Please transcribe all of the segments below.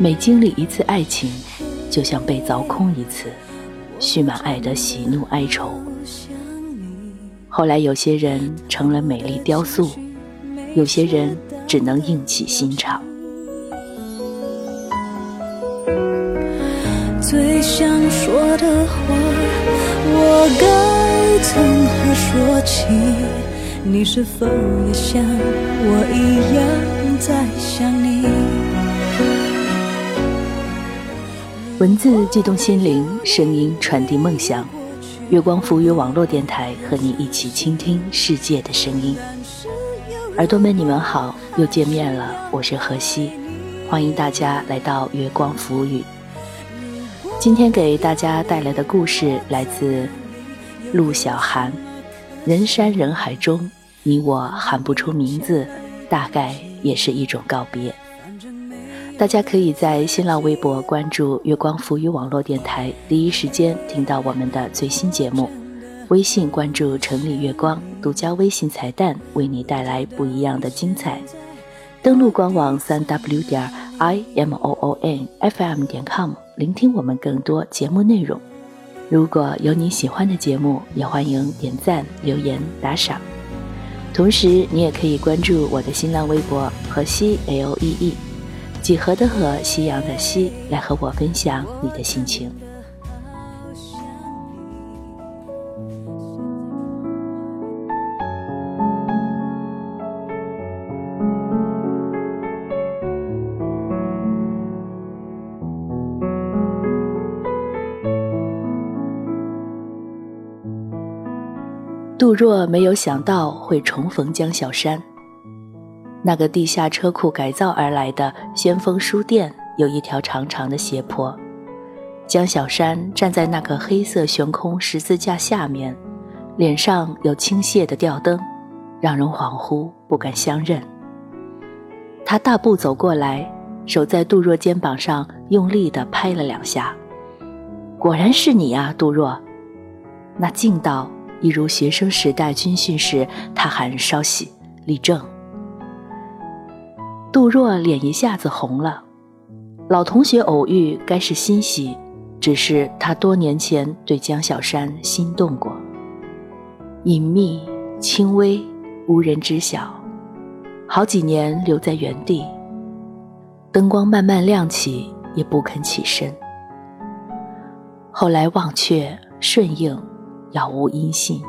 每经历一次爱情，就像被凿空一次，蓄满爱的喜怒哀愁。后来有些人成了美丽雕塑，有些人只能硬起心肠。最想说的话，我该从何说起？你是否也像我一样在想你？文字激动心灵，声音传递梦想。月光浮语网络电台和你一起倾听世界的声音。耳朵们，你们好，又见面了，我是何西，欢迎大家来到月光浮语。今天给大家带来的故事来自陆小寒。人山人海中，你我喊不出名字，大概也是一种告别。大家可以在新浪微博关注“月光浮语”网络电台，第一时间听到我们的最新节目；微信关注“城里月光”，独家微信彩蛋，为你带来不一样的精彩。登录官网三 w 点 i m o o n f m 点 com，聆听我们更多节目内容。如果有你喜欢的节目，也欢迎点赞、留言、打赏。同时，你也可以关注我的新浪微博“河西 L E E”。几何的河，夕阳的夕，来和我分享你的心情。杜若没有想到会重逢江小山。那个地下车库改造而来的先锋书店有一条长长的斜坡，江小山站在那个黑色悬空十字架下面，脸上有倾泻的吊灯，让人恍惚不敢相认。他大步走过来，手在杜若肩膀上用力地拍了两下，果然是你啊，杜若。那劲道一如学生时代军训时，他喊稍息，立正。杜若脸一下子红了，老同学偶遇该是欣喜，只是他多年前对江小山心动过。隐秘、轻微、无人知晓，好几年留在原地。灯光慢慢亮起，也不肯起身。后来忘却、顺应，杳无音信。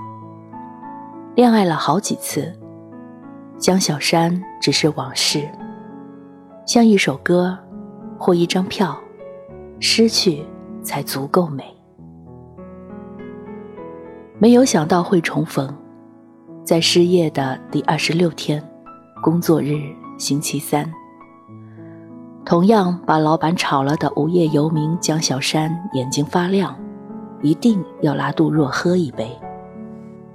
恋爱了好几次，江小山只是往事。像一首歌，或一张票，失去才足够美。没有想到会重逢，在失业的第二十六天，工作日星期三。同样把老板炒了的无业游民江小山眼睛发亮，一定要拉杜若喝一杯。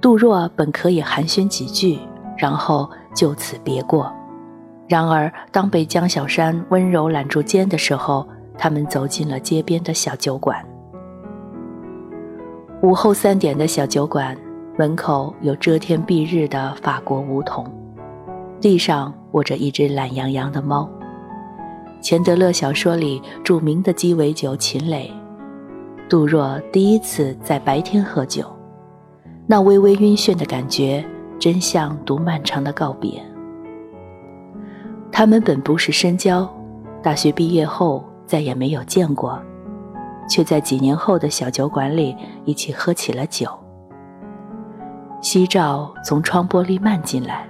杜若本可以寒暄几句，然后就此别过。然而，当被江小山温柔揽住肩的时候，他们走进了街边的小酒馆。午后三点的小酒馆门口有遮天蔽日的法国梧桐，地上卧着一只懒洋洋的猫。钱德勒小说里著名的鸡尾酒秦磊，杜若第一次在白天喝酒，那微微晕眩的感觉，真像读漫长的告别。他们本不是深交，大学毕业后再也没有见过，却在几年后的小酒馆里一起喝起了酒。夕照从窗玻璃漫进来，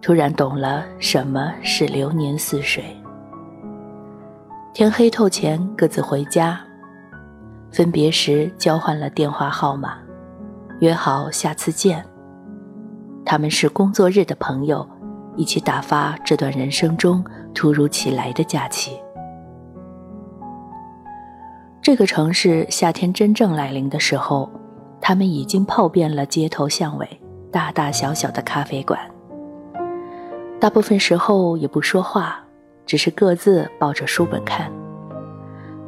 突然懂了什么是流年似水。天黑透前各自回家，分别时交换了电话号码，约好下次见。他们是工作日的朋友。一起打发这段人生中突如其来的假期。这个城市夏天真正来临的时候，他们已经泡遍了街头巷尾、大大小小的咖啡馆。大部分时候也不说话，只是各自抱着书本看。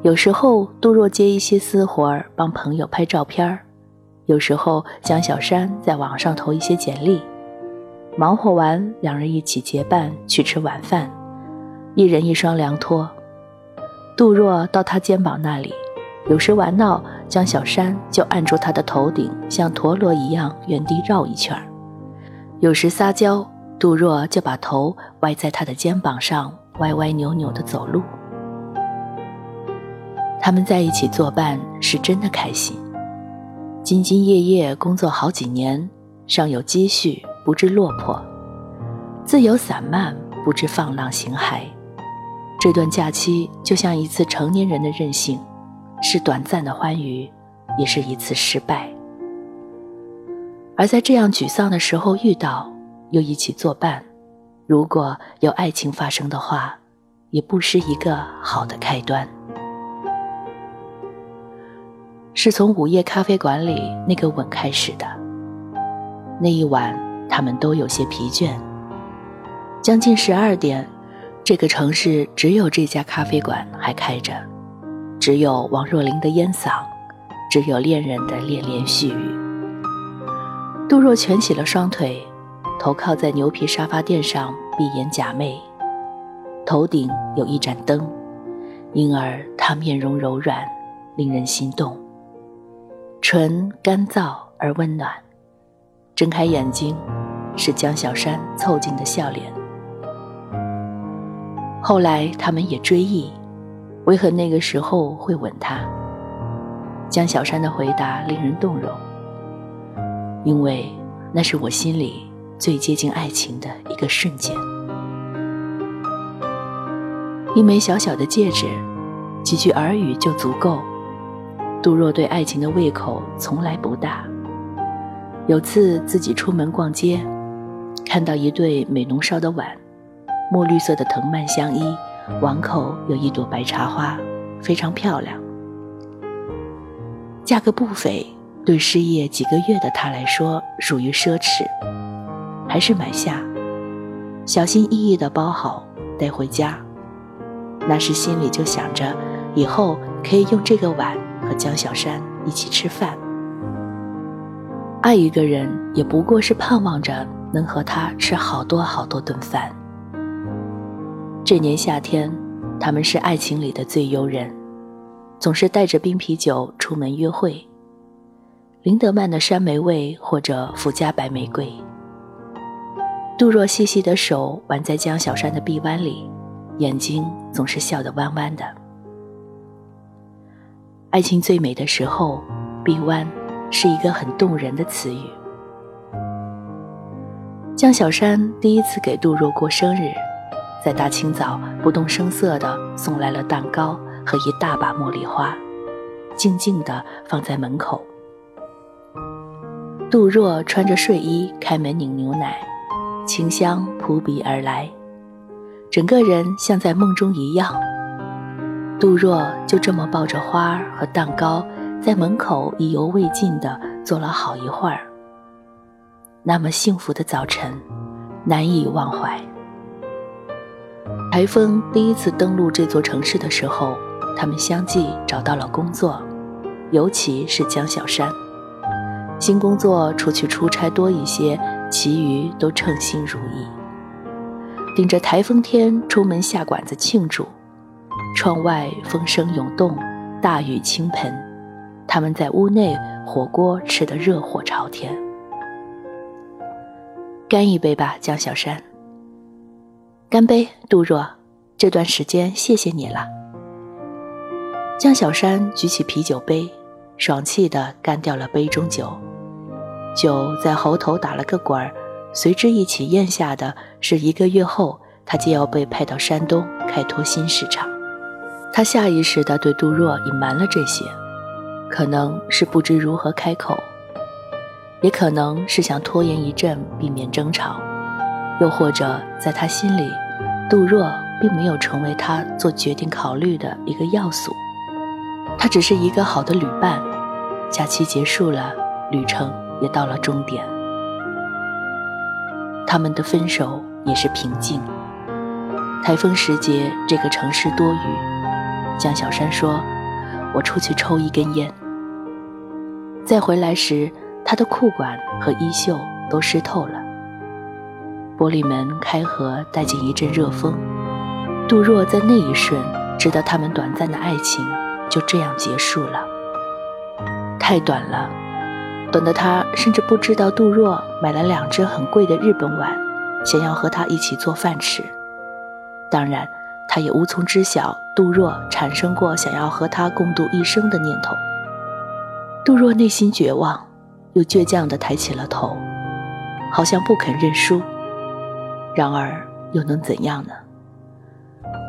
有时候杜若接一些私活儿，帮朋友拍照片儿；有时候江小山在网上投一些简历。忙活完，两人一起结伴去吃晚饭，一人一双凉拖。杜若到他肩膀那里，有时玩闹，将小山就按住他的头顶，像陀螺一样原地绕一圈；有时撒娇，杜若就把头歪在他的肩膀上，歪歪扭扭地走路。他们在一起作伴是真的开心，兢兢业业工作好几年，尚有积蓄，不知落魄；自由散漫，不知放浪形骸。这段假期就像一次成年人的任性，是短暂的欢愉，也是一次失败。而在这样沮丧的时候遇到，又一起作伴，如果有爱情发生的话，也不失一个好的开端。是从午夜咖啡馆里那个吻开始的。那一晚，他们都有些疲倦。将近十二点，这个城市只有这家咖啡馆还开着，只有王若琳的烟嗓，只有恋人的恋恋絮语。杜若蜷起了双腿，头靠在牛皮沙发垫上，闭眼假寐。头顶有一盏灯，因而她面容柔软，令人心动。唇干燥而温暖，睁开眼睛，是江小山凑近的笑脸。后来他们也追忆，为何那个时候会吻他？江小山的回答令人动容，因为那是我心里最接近爱情的一个瞬间。一枚小小的戒指，几句耳语就足够。杜若对爱情的胃口从来不大。有次自己出门逛街，看到一对美浓烧的碗，墨绿色的藤蔓相依，碗口有一朵白茶花，非常漂亮。价格不菲，对失业几个月的他来说属于奢侈，还是买下，小心翼翼地包好带回家。那时心里就想着，以后可以用这个碗。和江小山一起吃饭。爱一个人，也不过是盼望着能和他吃好多好多顿饭。这年夏天，他们是爱情里的最优人，总是带着冰啤酒出门约会。林德曼的山莓味或者福佳白玫瑰。杜若细细的手挽在江小山的臂弯里，眼睛总是笑得弯弯的。爱情最美的时候，臂弯是一个很动人的词语。江小山第一次给杜若过生日，在大清早不动声色地送来了蛋糕和一大把茉莉花，静静地放在门口。杜若穿着睡衣开门拧牛奶，清香扑鼻而来，整个人像在梦中一样。杜若就这么抱着花儿和蛋糕，在门口意犹未尽地坐了好一会儿。那么幸福的早晨，难以忘怀。台风第一次登陆这座城市的时候，他们相继找到了工作，尤其是江小山，新工作除去出差多一些，其余都称心如意。顶着台风天出门下馆子庆祝。窗外风声涌动，大雨倾盆，他们在屋内火锅吃得热火朝天。干一杯吧，江小山。干杯，杜若。这段时间谢谢你了。江小山举起啤酒杯，爽气地干掉了杯中酒，酒在喉头打了个滚儿，随之一起咽下的是一个月后他就要被派到山东开拓新市场。他下意识地对杜若隐瞒了这些，可能是不知如何开口，也可能是想拖延一阵，避免争吵，又或者在他心里，杜若并没有成为他做决定考虑的一个要素。他只是一个好的旅伴。假期结束了，旅程也到了终点。他们的分手也是平静。台风时节，这个城市多雨。江小山说：“我出去抽一根烟。”再回来时，他的裤管和衣袖都湿透了。玻璃门开合，带进一阵热风。杜若在那一瞬知道，他们短暂的爱情就这样结束了。太短了，短的他甚至不知道杜若买了两只很贵的日本碗，想要和他一起做饭吃。当然，他也无从知晓杜若产生过想要和他共度一生的念头。杜若内心绝望，又倔强地抬起了头，好像不肯认输。然而，又能怎样呢？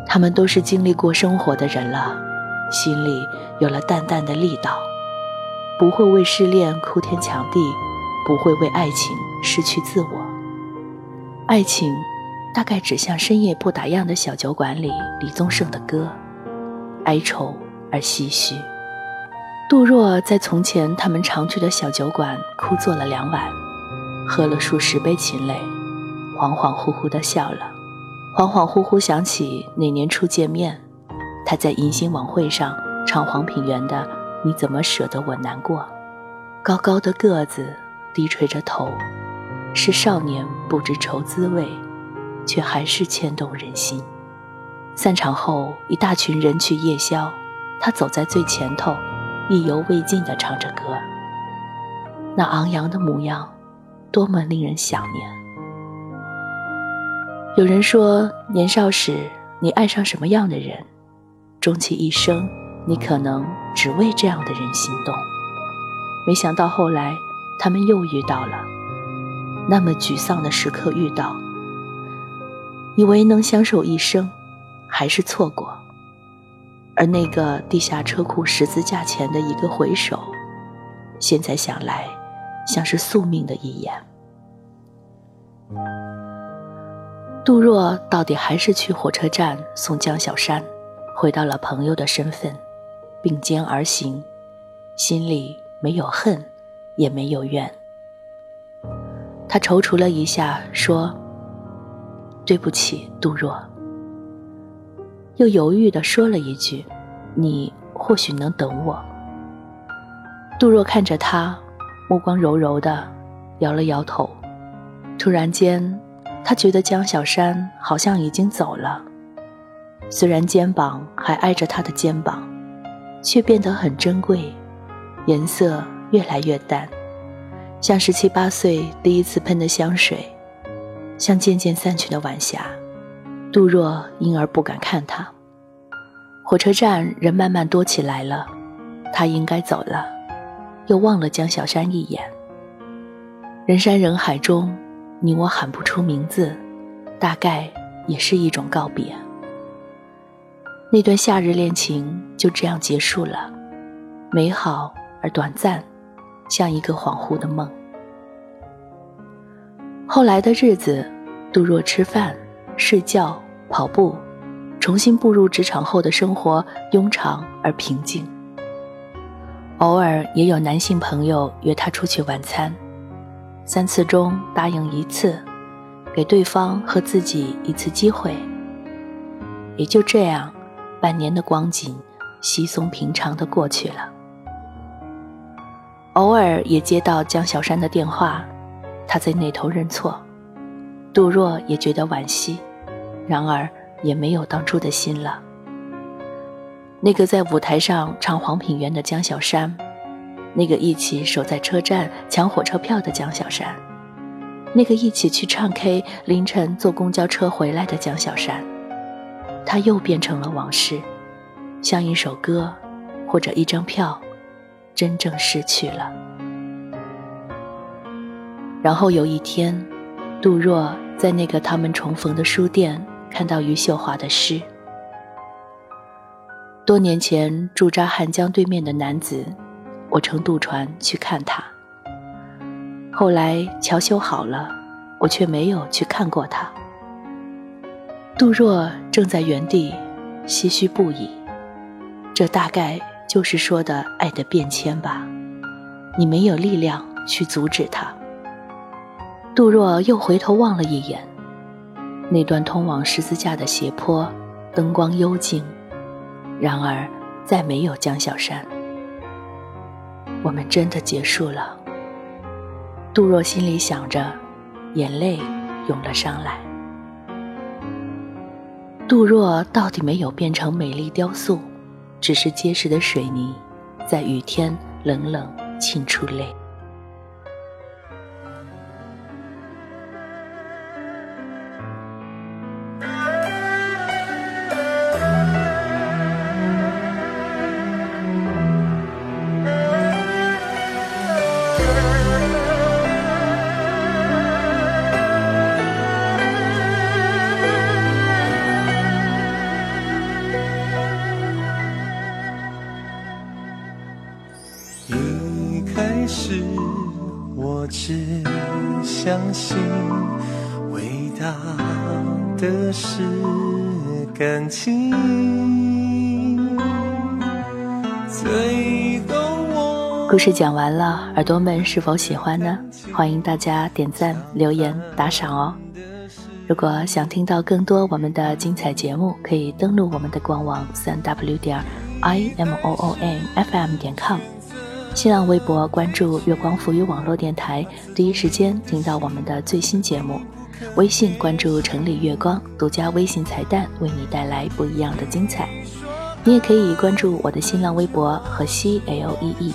他们都是经历过生活的人了，心里有了淡淡的力道，不会为失恋哭天抢地，不会为爱情失去自我。爱情。大概只像深夜不打烊的小酒馆里李宗盛的歌，哀愁而唏嘘。杜若在从前他们常去的小酒馆哭坐了两晚，喝了数十杯琴泪，恍恍惚惚地笑了，恍恍惚惚想起那年初见面，他在迎新晚会上唱黄品源的《你怎么舍得我难过》，高高的个子，低垂着头，是少年不知愁滋味。却还是牵动人心。散场后，一大群人去夜宵，他走在最前头，意犹未尽地唱着歌。那昂扬的模样，多么令人想念。有人说，年少时你爱上什么样的人，终其一生，你可能只为这样的人心动。没想到后来，他们又遇到了，那么沮丧的时刻遇到。以为能相守一生，还是错过。而那个地下车库十字架前的一个回首，现在想来，像是宿命的一眼。杜若到底还是去火车站送江小山，回到了朋友的身份，并肩而行，心里没有恨，也没有怨。他踌躇了一下，说。对不起，杜若。又犹豫地说了一句：“你或许能等我。”杜若看着他，目光柔柔的，摇了摇头。突然间，他觉得江小山好像已经走了，虽然肩膀还挨着他的肩膀，却变得很珍贵，颜色越来越淡，像十七八岁第一次喷的香水。像渐渐散去的晚霞，杜若因而不敢看他。火车站人慢慢多起来了，他应该走了，又望了江小山一眼。人山人海中，你我喊不出名字，大概也是一种告别。那段夏日恋情就这样结束了，美好而短暂，像一个恍惚的梦。后来的日子，杜若吃饭、睡觉、跑步，重新步入职场后的生活庸常而平静。偶尔也有男性朋友约她出去晚餐，三次中答应一次，给对方和自己一次机会。也就这样，半年的光景稀松平常的过去了。偶尔也接到江小山的电话。他在那头认错，杜若也觉得惋惜，然而也没有当初的心了。那个在舞台上唱黄品源的江小山，那个一起守在车站抢火车票的江小山，那个一起去唱 K 凌晨坐公交车回来的江小山，他又变成了往事，像一首歌，或者一张票，真正失去了。然后有一天，杜若在那个他们重逢的书店看到余秀华的诗。多年前驻扎汉江对面的男子，我乘渡船去看他。后来桥修好了，我却没有去看过他。杜若正在原地唏嘘不已，这大概就是说的爱的变迁吧。你没有力量去阻止他。杜若又回头望了一眼，那段通往十字架的斜坡，灯光幽静。然而，再没有江小山。我们真的结束了。杜若心里想着，眼泪涌了上来。杜若到底没有变成美丽雕塑，只是结实的水泥，在雨天冷冷沁出泪。感情。故事讲完了，耳朵们是否喜欢呢？欢迎大家点赞、留言、打赏哦！如果想听到更多我们的精彩节目，可以登录我们的官网三 w 点 i m o o n f m 点 com。新浪微博关注月光浮语网络电台，第一时间听到我们的最新节目。微信关注城里月光，独家微信彩蛋为你带来不一样的精彩。你也可以关注我的新浪微博河西 L E E，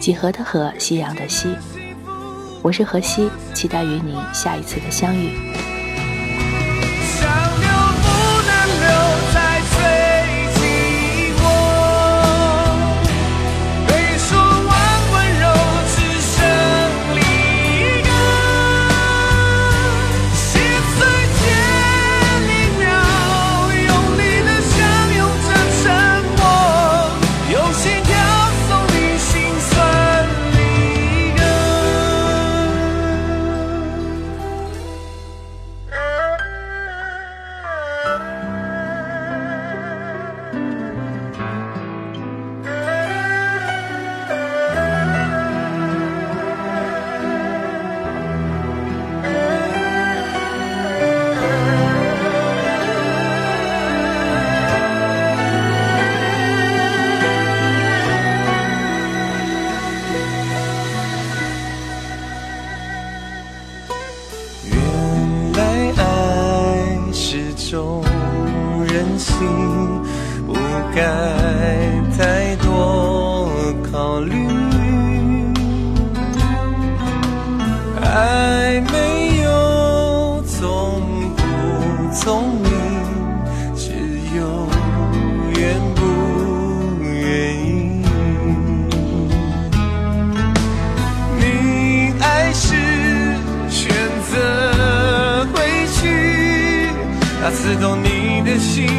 几何的河，夕阳的西。我是河西，期待与你下一次的相遇。聪明只有愿不愿意。你还是选择回去他刺痛你的心。